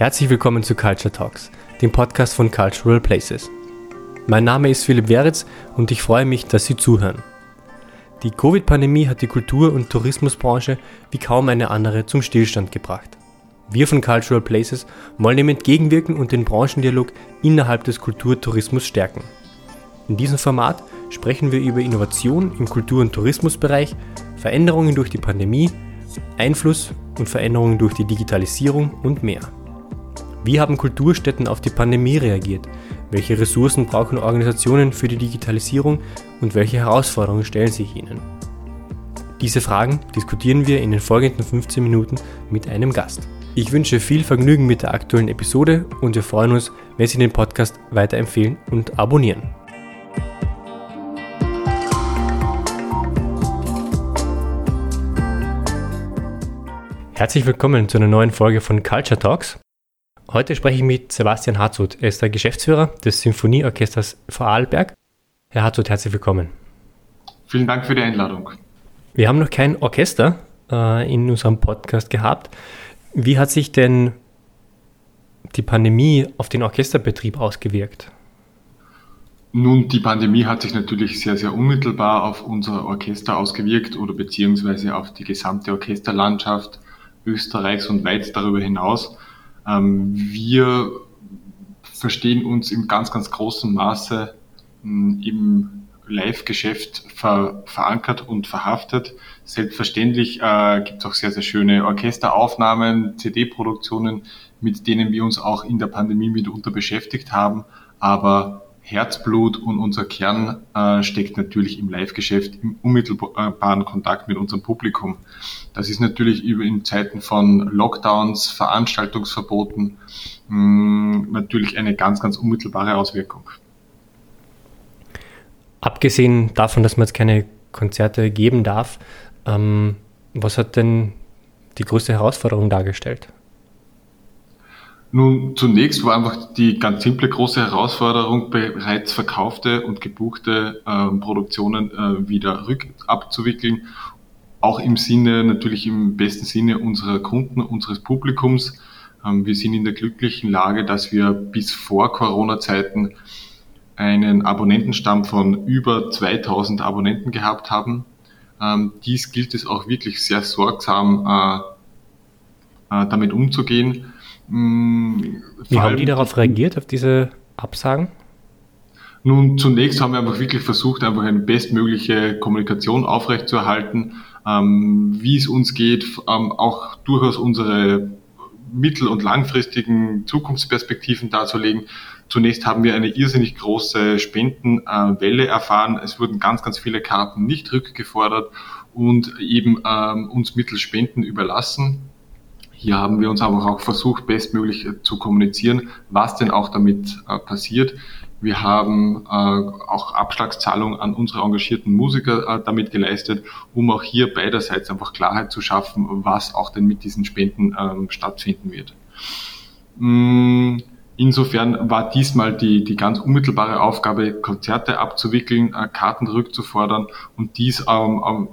Herzlich willkommen zu Culture Talks, dem Podcast von Cultural Places. Mein Name ist Philipp Weritz und ich freue mich, dass Sie zuhören. Die Covid-Pandemie hat die Kultur- und Tourismusbranche wie kaum eine andere zum Stillstand gebracht. Wir von Cultural Places wollen dem entgegenwirken und den Branchendialog innerhalb des Kulturtourismus stärken. In diesem Format sprechen wir über Innovation im Kultur- und Tourismusbereich, Veränderungen durch die Pandemie, Einfluss und Veränderungen durch die Digitalisierung und mehr. Wie haben Kulturstätten auf die Pandemie reagiert? Welche Ressourcen brauchen Organisationen für die Digitalisierung und welche Herausforderungen stellen sich ihnen? Diese Fragen diskutieren wir in den folgenden 15 Minuten mit einem Gast. Ich wünsche viel Vergnügen mit der aktuellen Episode und wir freuen uns, wenn Sie den Podcast weiterempfehlen und abonnieren. Herzlich willkommen zu einer neuen Folge von Culture Talks. Heute spreche ich mit Sebastian Harzut. Er ist der Geschäftsführer des Symphonieorchesters Vorarlberg. Herr Harzut, herzlich willkommen. Vielen Dank für die Einladung. Wir haben noch kein Orchester äh, in unserem Podcast gehabt. Wie hat sich denn die Pandemie auf den Orchesterbetrieb ausgewirkt? Nun, die Pandemie hat sich natürlich sehr, sehr unmittelbar auf unser Orchester ausgewirkt oder beziehungsweise auf die gesamte Orchesterlandschaft Österreichs und weit darüber hinaus. Ähm, wir verstehen uns im ganz, ganz großen Maße hm, im Live-Geschäft ver verankert und verhaftet. Selbstverständlich äh, gibt es auch sehr, sehr schöne Orchesteraufnahmen, CD-Produktionen, mit denen wir uns auch in der Pandemie mitunter beschäftigt haben. Aber Herzblut und unser Kern äh, steckt natürlich im Live-Geschäft, im unmittelbaren Kontakt mit unserem Publikum. Das ist natürlich über in Zeiten von Lockdowns, Veranstaltungsverboten mh, natürlich eine ganz, ganz unmittelbare Auswirkung. Abgesehen davon, dass man jetzt keine Konzerte geben darf, ähm, was hat denn die größte Herausforderung dargestellt? Nun, zunächst war einfach die ganz simple große Herausforderung, bereits verkaufte und gebuchte äh, Produktionen äh, wieder rückabzuwickeln. Auch im Sinne, natürlich im besten Sinne unserer Kunden, unseres Publikums. Ähm, wir sind in der glücklichen Lage, dass wir bis vor Corona-Zeiten einen Abonnentenstamm von über 2000 Abonnenten gehabt haben. Ähm, dies gilt es auch wirklich sehr sorgsam äh, äh, damit umzugehen hm, Wie haben die darauf reagiert, auf diese Absagen? Nun, zunächst haben wir einfach wirklich versucht, einfach eine bestmögliche Kommunikation aufrechtzuerhalten, ähm, wie es uns geht, ähm, auch durchaus unsere mittel- und langfristigen Zukunftsperspektiven darzulegen. Zunächst haben wir eine irrsinnig große Spendenwelle erfahren. Es wurden ganz, ganz viele Karten nicht rückgefordert und eben ähm, uns mittels Spenden überlassen. Hier haben wir uns aber auch versucht, bestmöglich äh, zu kommunizieren, was denn auch damit äh, passiert. Wir haben äh, auch Abschlagszahlungen an unsere engagierten Musiker äh, damit geleistet, um auch hier beiderseits einfach Klarheit zu schaffen, was auch denn mit diesen Spenden ähm, stattfinden wird. Mm, insofern war diesmal die, die ganz unmittelbare Aufgabe, Konzerte abzuwickeln, äh, Karten rückzufordern und dies ähm, ähm,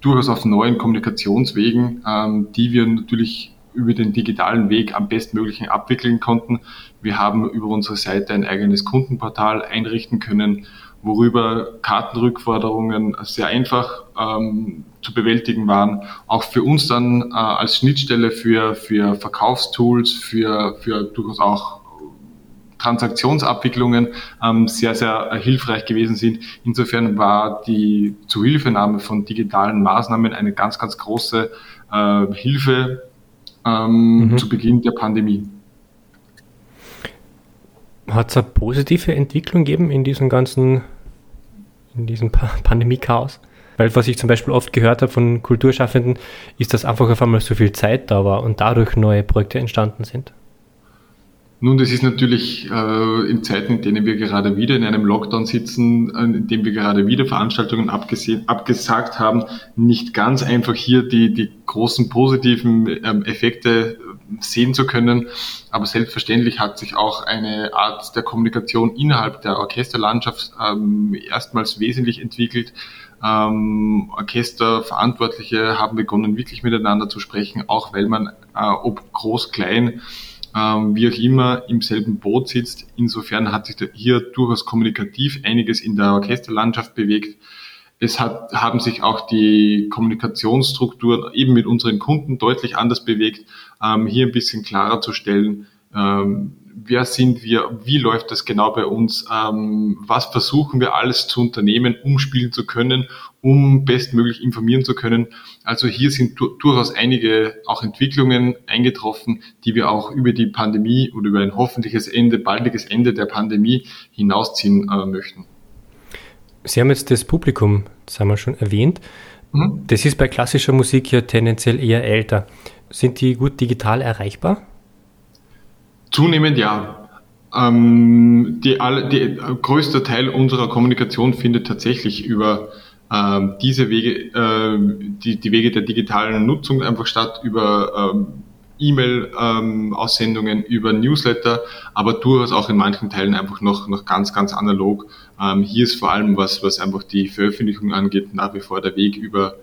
durchaus auf neuen Kommunikationswegen, ähm, die wir natürlich über den digitalen Weg am bestmöglichen abwickeln konnten. Wir haben über unsere Seite ein eigenes Kundenportal einrichten können, worüber Kartenrückforderungen sehr einfach ähm, zu bewältigen waren. Auch für uns dann äh, als Schnittstelle für, für Verkaufstools, für, für durchaus auch Transaktionsabwicklungen ähm, sehr, sehr hilfreich gewesen sind. Insofern war die Zuhilfenahme von digitalen Maßnahmen eine ganz, ganz große äh, Hilfe ähm, mhm. zu Beginn der Pandemie. Hat es eine positive Entwicklung gegeben in diesem ganzen, in diesem Pandemie-Chaos? Weil was ich zum Beispiel oft gehört habe von Kulturschaffenden, ist, dass einfach auf einmal so viel Zeit da war und dadurch neue Projekte entstanden sind. Nun, das ist natürlich äh, in Zeiten, in denen wir gerade wieder in einem Lockdown sitzen, äh, in dem wir gerade wieder Veranstaltungen abgesehen, abgesagt haben, nicht ganz einfach hier die, die großen positiven ähm, Effekte sehen zu können. Aber selbstverständlich hat sich auch eine Art der Kommunikation innerhalb der Orchesterlandschaft ähm, erstmals wesentlich entwickelt. Ähm, Orchesterverantwortliche haben begonnen, wirklich miteinander zu sprechen, auch weil man, äh, ob groß, klein, ähm, wie auch immer im selben Boot sitzt. Insofern hat sich hier durchaus kommunikativ einiges in der Orchesterlandschaft bewegt. Es hat, haben sich auch die Kommunikationsstrukturen eben mit unseren Kunden deutlich anders bewegt, ähm, hier ein bisschen klarer zu stellen, ähm, wer sind wir, wie läuft das genau bei uns, ähm, was versuchen wir alles zu unternehmen, um spielen zu können, um bestmöglich informieren zu können. Also hier sind du durchaus einige auch Entwicklungen eingetroffen, die wir auch über die Pandemie oder über ein hoffentliches Ende, baldiges Ende der Pandemie hinausziehen äh, möchten. Sie haben jetzt das Publikum, das haben wir schon erwähnt. Mhm. Das ist bei klassischer Musik ja tendenziell eher älter. Sind die gut digital erreichbar? Zunehmend ja. Ähm, die, alle, die äh, größte Teil unserer Kommunikation findet tatsächlich über ähm, diese Wege, äh, die, die Wege der digitalen Nutzung einfach statt, über ähm, E-Mail-Aussendungen, ähm, über Newsletter, aber durchaus auch in manchen Teilen einfach noch, noch ganz, ganz analog. Ähm, hier ist vor allem was, was einfach die Veröffentlichung angeht, nach wie vor der Weg über,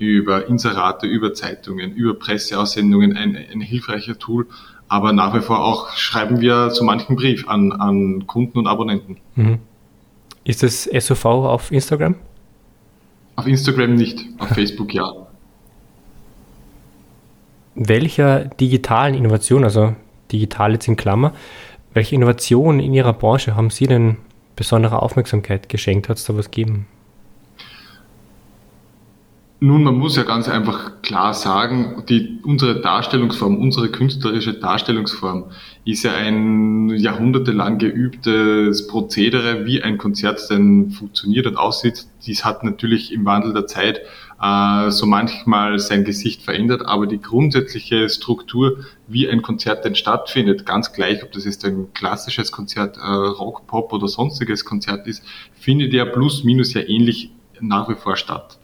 über Inserate, über Zeitungen, über Presseaussendungen ein, ein hilfreicher Tool. Aber nach wie vor auch schreiben wir so manchen Brief an, an Kunden und Abonnenten. Mhm. Ist das SOV auf Instagram? Auf Instagram nicht, auf Facebook ja welcher digitalen Innovation, also digital jetzt in Klammer, welche Innovationen in Ihrer Branche haben Sie denn besondere Aufmerksamkeit geschenkt? Hat es da was gegeben? Nun, man muss ja ganz einfach klar sagen, die, unsere Darstellungsform, unsere künstlerische Darstellungsform ist ja ein jahrhundertelang geübtes Prozedere, wie ein Konzert denn funktioniert und aussieht. Dies hat natürlich im Wandel der Zeit äh, so manchmal sein Gesicht verändert, aber die grundsätzliche Struktur, wie ein Konzert denn stattfindet, ganz gleich, ob das jetzt ein klassisches Konzert, äh, Rock, Pop oder sonstiges Konzert ist, findet ja plus minus ja ähnlich nach wie vor statt.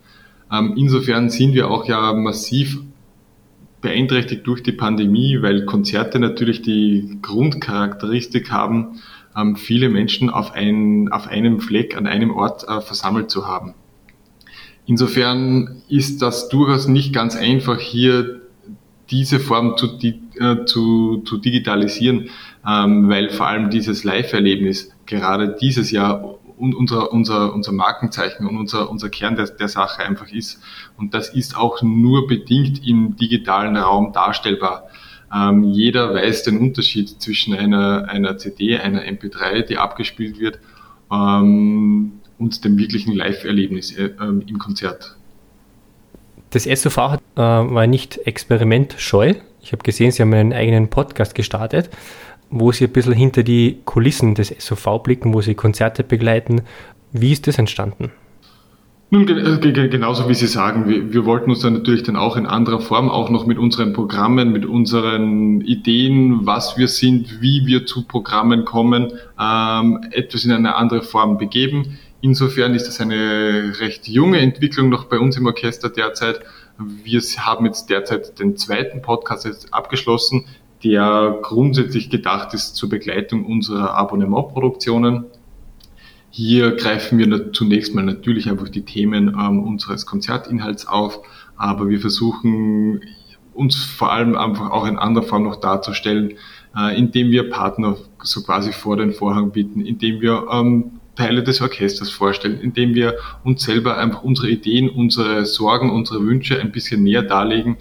Ähm, insofern sind wir auch ja massiv beeinträchtigt durch die Pandemie, weil Konzerte natürlich die Grundcharakteristik haben, ähm, viele Menschen auf, ein, auf einem Fleck, an einem Ort äh, versammelt zu haben. Insofern ist das durchaus nicht ganz einfach, hier diese Form zu, äh, zu, zu digitalisieren, ähm, weil vor allem dieses Live-Erlebnis gerade dieses Jahr und unser, unser, unser Markenzeichen und unser, unser Kern der, der Sache einfach ist. Und das ist auch nur bedingt im digitalen Raum darstellbar. Ähm, jeder weiß den Unterschied zwischen einer, einer CD, einer MP3, die abgespielt wird, ähm, und dem wirklichen Live-Erlebnis äh, ähm, im Konzert. Das SOV hat, äh, war nicht experimentscheu. Ich habe gesehen, Sie haben einen eigenen Podcast gestartet wo Sie ein bisschen hinter die Kulissen des SOV blicken, wo Sie Konzerte begleiten. Wie ist das entstanden? Nun, äh, genauso wie Sie sagen, wir, wir, wollten uns dann natürlich dann auch in anderer Form auch noch mit unseren Programmen, mit unseren Ideen, was wir sind, wie wir zu Programmen kommen, ähm, etwas in eine andere Form begeben. Insofern ist das eine recht junge Entwicklung noch bei uns im Orchester derzeit. Wir haben jetzt derzeit den zweiten Podcast jetzt abgeschlossen der grundsätzlich gedacht ist zur Begleitung unserer Abonnementproduktionen. Hier greifen wir zunächst mal natürlich einfach die Themen ähm, unseres Konzertinhalts auf, aber wir versuchen uns vor allem einfach auch in anderer Form noch darzustellen, äh, indem wir Partner so quasi vor den Vorhang bieten, indem wir ähm, Teile des Orchesters vorstellen, indem wir uns selber einfach unsere Ideen, unsere Sorgen, unsere Wünsche ein bisschen näher darlegen,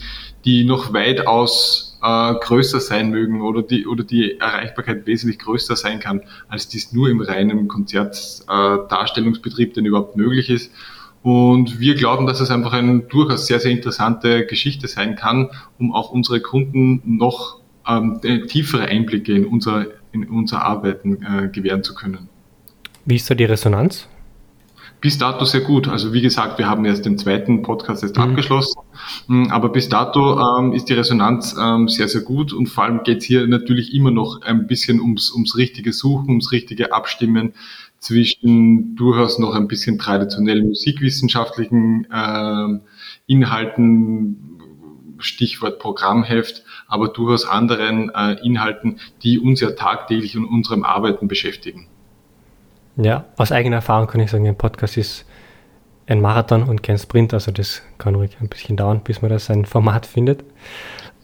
die noch weitaus äh, größer sein mögen oder die, oder die Erreichbarkeit wesentlich größer sein kann, als dies nur im reinen Konzertdarstellungsbetrieb denn überhaupt möglich ist. Und wir glauben, dass es einfach eine durchaus sehr, sehr interessante Geschichte sein kann, um auch unsere Kunden noch ähm, tiefere Einblicke in unser, in unser Arbeiten äh, gewähren zu können. Wie ist da die Resonanz? bis dato sehr gut. Also wie gesagt, wir haben erst den zweiten Podcast jetzt mhm. abgeschlossen, hm, aber bis dato ähm, ist die Resonanz ähm, sehr, sehr gut und vor allem geht es hier natürlich immer noch ein bisschen ums, ums richtige Suchen, ums richtige Abstimmen zwischen durchaus noch ein bisschen traditionell musikwissenschaftlichen äh, Inhalten, Stichwort Programmheft, aber durchaus anderen äh, Inhalten, die uns ja tagtäglich in unserem Arbeiten beschäftigen. Ja, aus eigener Erfahrung kann ich sagen, ein Podcast ist ein Marathon und kein Sprint, also das kann ruhig ein bisschen dauern, bis man da sein Format findet.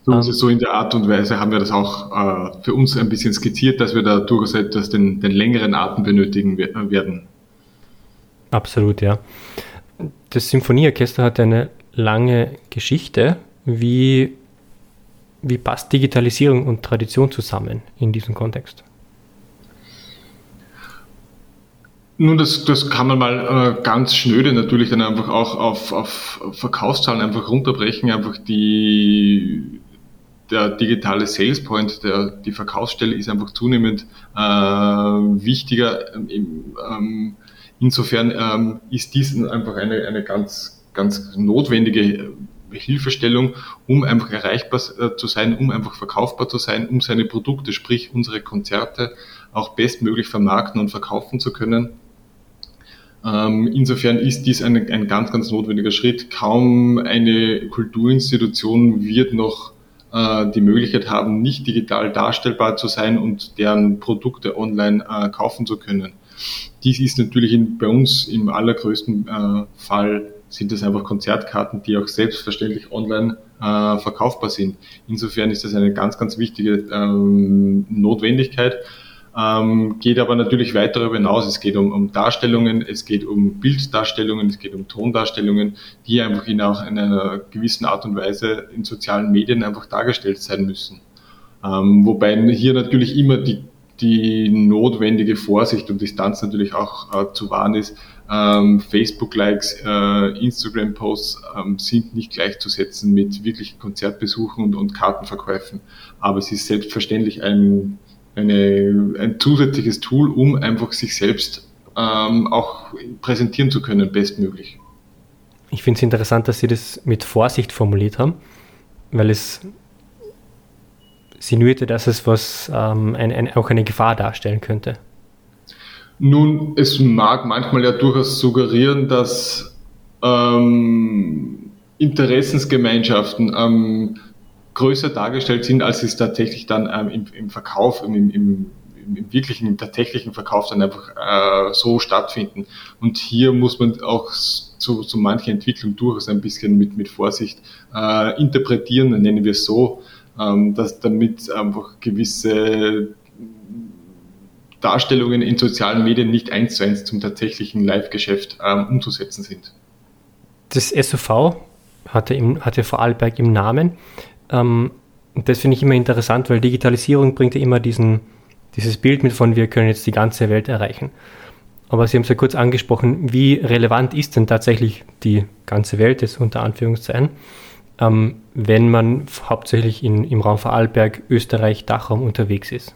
So, ähm, so in der Art und Weise haben wir das auch äh, für uns ein bisschen skizziert, dass wir da durchaus etwas den, den längeren Atem benötigen werden. Absolut, ja. Das Symphonieorchester hat eine lange Geschichte. Wie, wie passt Digitalisierung und Tradition zusammen in diesem Kontext? Nun, das, das kann man mal äh, ganz schnöde natürlich dann einfach auch auf, auf Verkaufszahlen einfach runterbrechen. Einfach die, der digitale Sales Point, der, die Verkaufsstelle ist einfach zunehmend äh, wichtiger. Ähm, ähm, insofern ähm, ist dies einfach eine, eine ganz, ganz notwendige Hilfestellung, um einfach erreichbar äh, zu sein, um einfach verkaufbar zu sein, um seine Produkte, sprich unsere Konzerte auch bestmöglich vermarkten und verkaufen zu können. Ähm, insofern ist dies ein, ein ganz, ganz notwendiger Schritt. Kaum eine Kulturinstitution wird noch äh, die Möglichkeit haben, nicht digital darstellbar zu sein und deren Produkte online äh, kaufen zu können. Dies ist natürlich in, bei uns im allergrößten äh, Fall sind das einfach Konzertkarten, die auch selbstverständlich online äh, verkaufbar sind. Insofern ist das eine ganz, ganz wichtige ähm, Notwendigkeit. Ähm, geht aber natürlich weit darüber hinaus. Es geht um, um Darstellungen, es geht um Bilddarstellungen, es geht um Tondarstellungen, die einfach in, auch in einer gewissen Art und Weise in sozialen Medien einfach dargestellt sein müssen. Ähm, wobei hier natürlich immer die, die notwendige Vorsicht und Distanz natürlich auch äh, zu wahren ist. Ähm, Facebook-Likes, äh, Instagram-Posts ähm, sind nicht gleichzusetzen mit wirklichen Konzertbesuchen und, und Kartenverkäufen. Aber es ist selbstverständlich ein eine, ein zusätzliches Tool, um einfach sich selbst ähm, auch präsentieren zu können, bestmöglich. Ich finde es interessant, dass Sie das mit Vorsicht formuliert haben, weil es sinuierte, dass es was ähm, ein, ein, auch eine Gefahr darstellen könnte. Nun, es mag manchmal ja durchaus suggerieren, dass ähm, Interessensgemeinschaften ähm, größer dargestellt sind, als sie es tatsächlich dann ähm, im, im, Verkauf, im, im, im, wirklichen, im tatsächlichen Verkauf dann einfach äh, so stattfinden. Und hier muss man auch zu, zu mancher Entwicklung durchaus ein bisschen mit, mit Vorsicht äh, interpretieren, nennen wir es so, ähm, dass damit einfach gewisse Darstellungen in sozialen Medien nicht eins zu eins zum tatsächlichen Live-Geschäft ähm, umzusetzen sind. Das SUV hatte, im, hatte Vorarlberg im Namen. Ähm, das finde ich immer interessant, weil Digitalisierung bringt ja immer diesen, dieses Bild mit von, wir können jetzt die ganze Welt erreichen. Aber Sie haben es ja kurz angesprochen, wie relevant ist denn tatsächlich die ganze Welt, das unter Anführungszeichen, ähm, wenn man hauptsächlich in, im Raum Vorarlberg, Österreich, Dachraum unterwegs ist?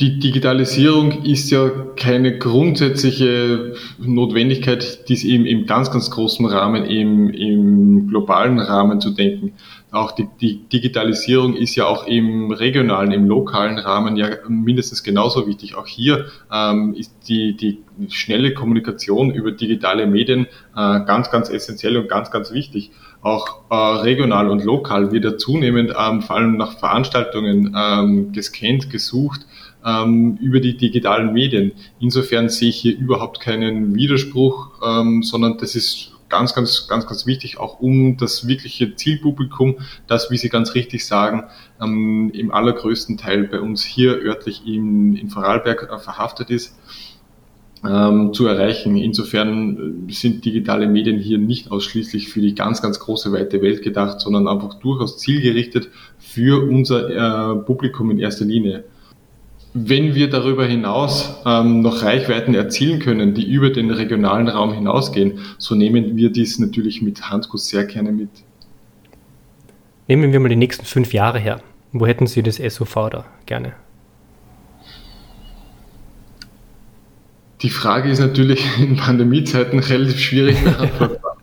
Die Digitalisierung ist ja keine grundsätzliche Notwendigkeit, dies eben im ganz, ganz großen Rahmen, im, im globalen Rahmen zu denken. Auch die, die Digitalisierung ist ja auch im regionalen, im lokalen Rahmen ja mindestens genauso wichtig. Auch hier ähm, ist die, die schnelle Kommunikation über digitale Medien äh, ganz, ganz essentiell und ganz, ganz wichtig. Auch äh, regional und lokal wird ja zunehmend ähm, vor allem nach Veranstaltungen ähm, gescannt, gesucht ähm, über die digitalen Medien. Insofern sehe ich hier überhaupt keinen Widerspruch, ähm, sondern das ist ganz, ganz, ganz, ganz wichtig, auch um das wirkliche Zielpublikum, das, wie Sie ganz richtig sagen, ähm, im allergrößten Teil bei uns hier örtlich in, in Vorarlberg äh, verhaftet ist, ähm, zu erreichen. Insofern äh, sind digitale Medien hier nicht ausschließlich für die ganz, ganz große weite Welt gedacht, sondern einfach durchaus zielgerichtet für unser äh, Publikum in erster Linie. Wenn wir darüber hinaus ähm, noch Reichweiten erzielen können, die über den regionalen Raum hinausgehen, so nehmen wir dies natürlich mit Handkuss sehr gerne mit. Nehmen wir mal die nächsten fünf Jahre her. Wo hätten Sie das SOV da gerne? Die Frage ist natürlich in Pandemiezeiten relativ schwierig beantwortbar.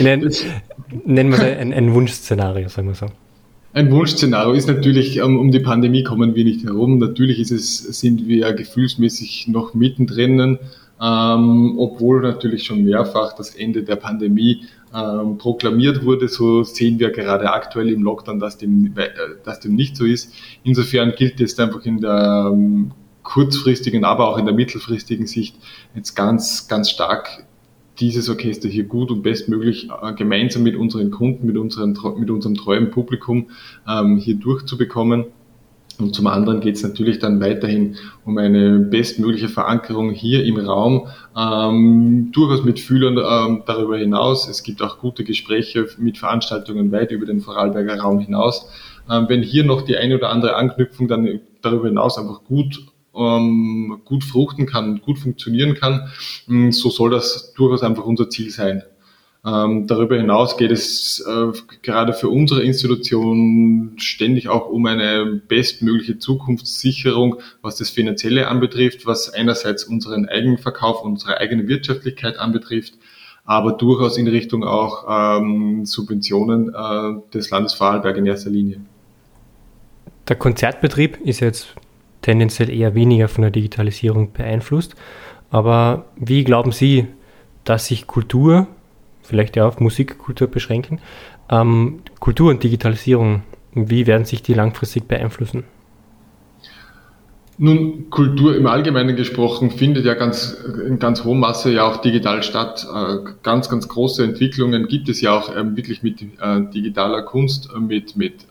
Nennen wir es ein, ein Wunschszenario, sagen wir so. Ein Wunschszenario ist natürlich, um, um die Pandemie kommen wir nicht herum. Natürlich ist es, sind wir gefühlsmäßig noch mittendrin, ähm, obwohl natürlich schon mehrfach das Ende der Pandemie ähm, proklamiert wurde. So sehen wir gerade aktuell im Lockdown, dass dem, äh, dass dem nicht so ist. Insofern gilt es einfach in der ähm, kurzfristigen, aber auch in der mittelfristigen Sicht jetzt ganz, ganz stark dieses Orchester hier gut und bestmöglich äh, gemeinsam mit unseren Kunden, mit, unseren, mit unserem treuen Publikum ähm, hier durchzubekommen. Und zum anderen geht es natürlich dann weiterhin um eine bestmögliche Verankerung hier im Raum, ähm, durchaus mit Fühlern ähm, darüber hinaus. Es gibt auch gute Gespräche mit Veranstaltungen weit über den Vorarlberger Raum hinaus. Ähm, wenn hier noch die eine oder andere Anknüpfung dann darüber hinaus einfach gut ähm, gut fruchten kann, gut funktionieren kann, mm, so soll das durchaus einfach unser Ziel sein. Ähm, darüber hinaus geht es äh, gerade für unsere Institution ständig auch um eine bestmögliche Zukunftssicherung, was das Finanzielle anbetrifft, was einerseits unseren Eigenverkauf, unsere eigene Wirtschaftlichkeit anbetrifft, aber durchaus in Richtung auch ähm, Subventionen äh, des Landes Vorarlberg in erster Linie. Der Konzertbetrieb ist jetzt tendenziell eher weniger von der Digitalisierung beeinflusst. Aber wie glauben Sie, dass sich Kultur, vielleicht ja auf Musikkultur beschränken, ähm, Kultur und Digitalisierung, wie werden sich die langfristig beeinflussen? Nun, Kultur im Allgemeinen gesprochen findet ja ganz, in ganz hohem Maße ja auch digital statt. Äh, ganz, ganz große Entwicklungen gibt es ja auch ähm, wirklich mit äh, digitaler Kunst, äh, mit, mit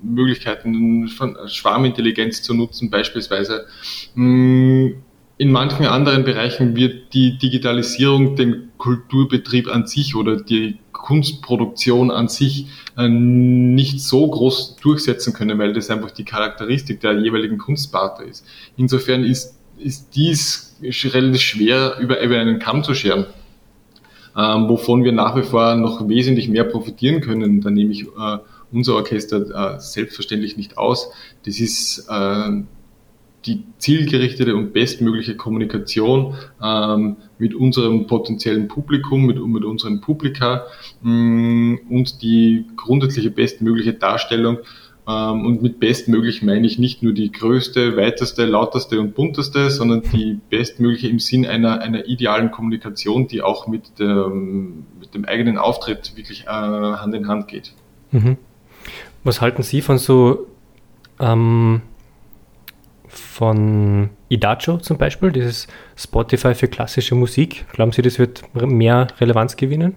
Möglichkeiten von Schwarmintelligenz zu nutzen beispielsweise. Mm, in manchen anderen Bereichen wird die Digitalisierung den Kulturbetrieb an sich oder die Kunstproduktion an sich äh, nicht so groß durchsetzen können, weil das einfach die Charakteristik der jeweiligen Kunstsparte ist. Insofern ist, ist dies relativ schwer über, einen Kamm zu scheren. Ähm, wovon wir nach wie vor noch wesentlich mehr profitieren können. Da nehme ich äh, unser Orchester äh, selbstverständlich nicht aus. Das ist die zielgerichtete und bestmögliche Kommunikation ähm, mit unserem potenziellen Publikum, mit, mit unseren Publika mh, mm, und die grundsätzliche bestmögliche Darstellung. Ähm, und mit bestmöglich meine ich nicht nur die größte, weiteste, lauteste und bunteste, sondern die bestmögliche im Sinn einer, einer idealen Kommunikation, die auch mit, dem, mit dem eigenen Auftritt wirklich äh, Hand in Hand geht. Mhm. Was halten Sie von so ähm, von Idacho zum Beispiel, dieses Spotify für klassische Musik. Glauben Sie, das wird mehr Relevanz gewinnen?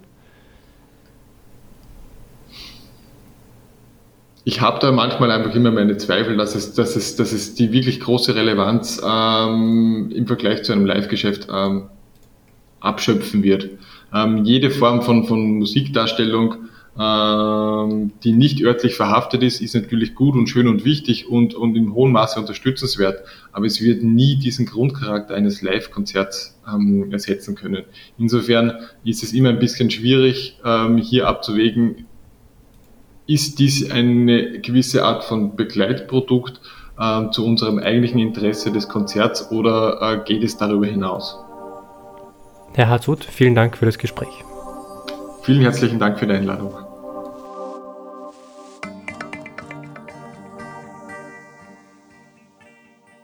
Ich habe da manchmal einfach immer meine Zweifel, dass es, dass es, dass es die wirklich große Relevanz ähm, im Vergleich zu einem Live-Geschäft ähm, abschöpfen wird. Ähm, jede Form von, von Musikdarstellung die nicht örtlich verhaftet ist, ist natürlich gut und schön und wichtig und, und in hohem Maße unterstützenswert, aber es wird nie diesen Grundcharakter eines Live-Konzerts ähm, ersetzen können. Insofern ist es immer ein bisschen schwierig, ähm, hier abzuwägen, ist dies eine gewisse Art von Begleitprodukt äh, zu unserem eigentlichen Interesse des Konzerts oder äh, geht es darüber hinaus? Herr Harzut, vielen Dank für das Gespräch. Vielen herzlichen Dank für die Einladung.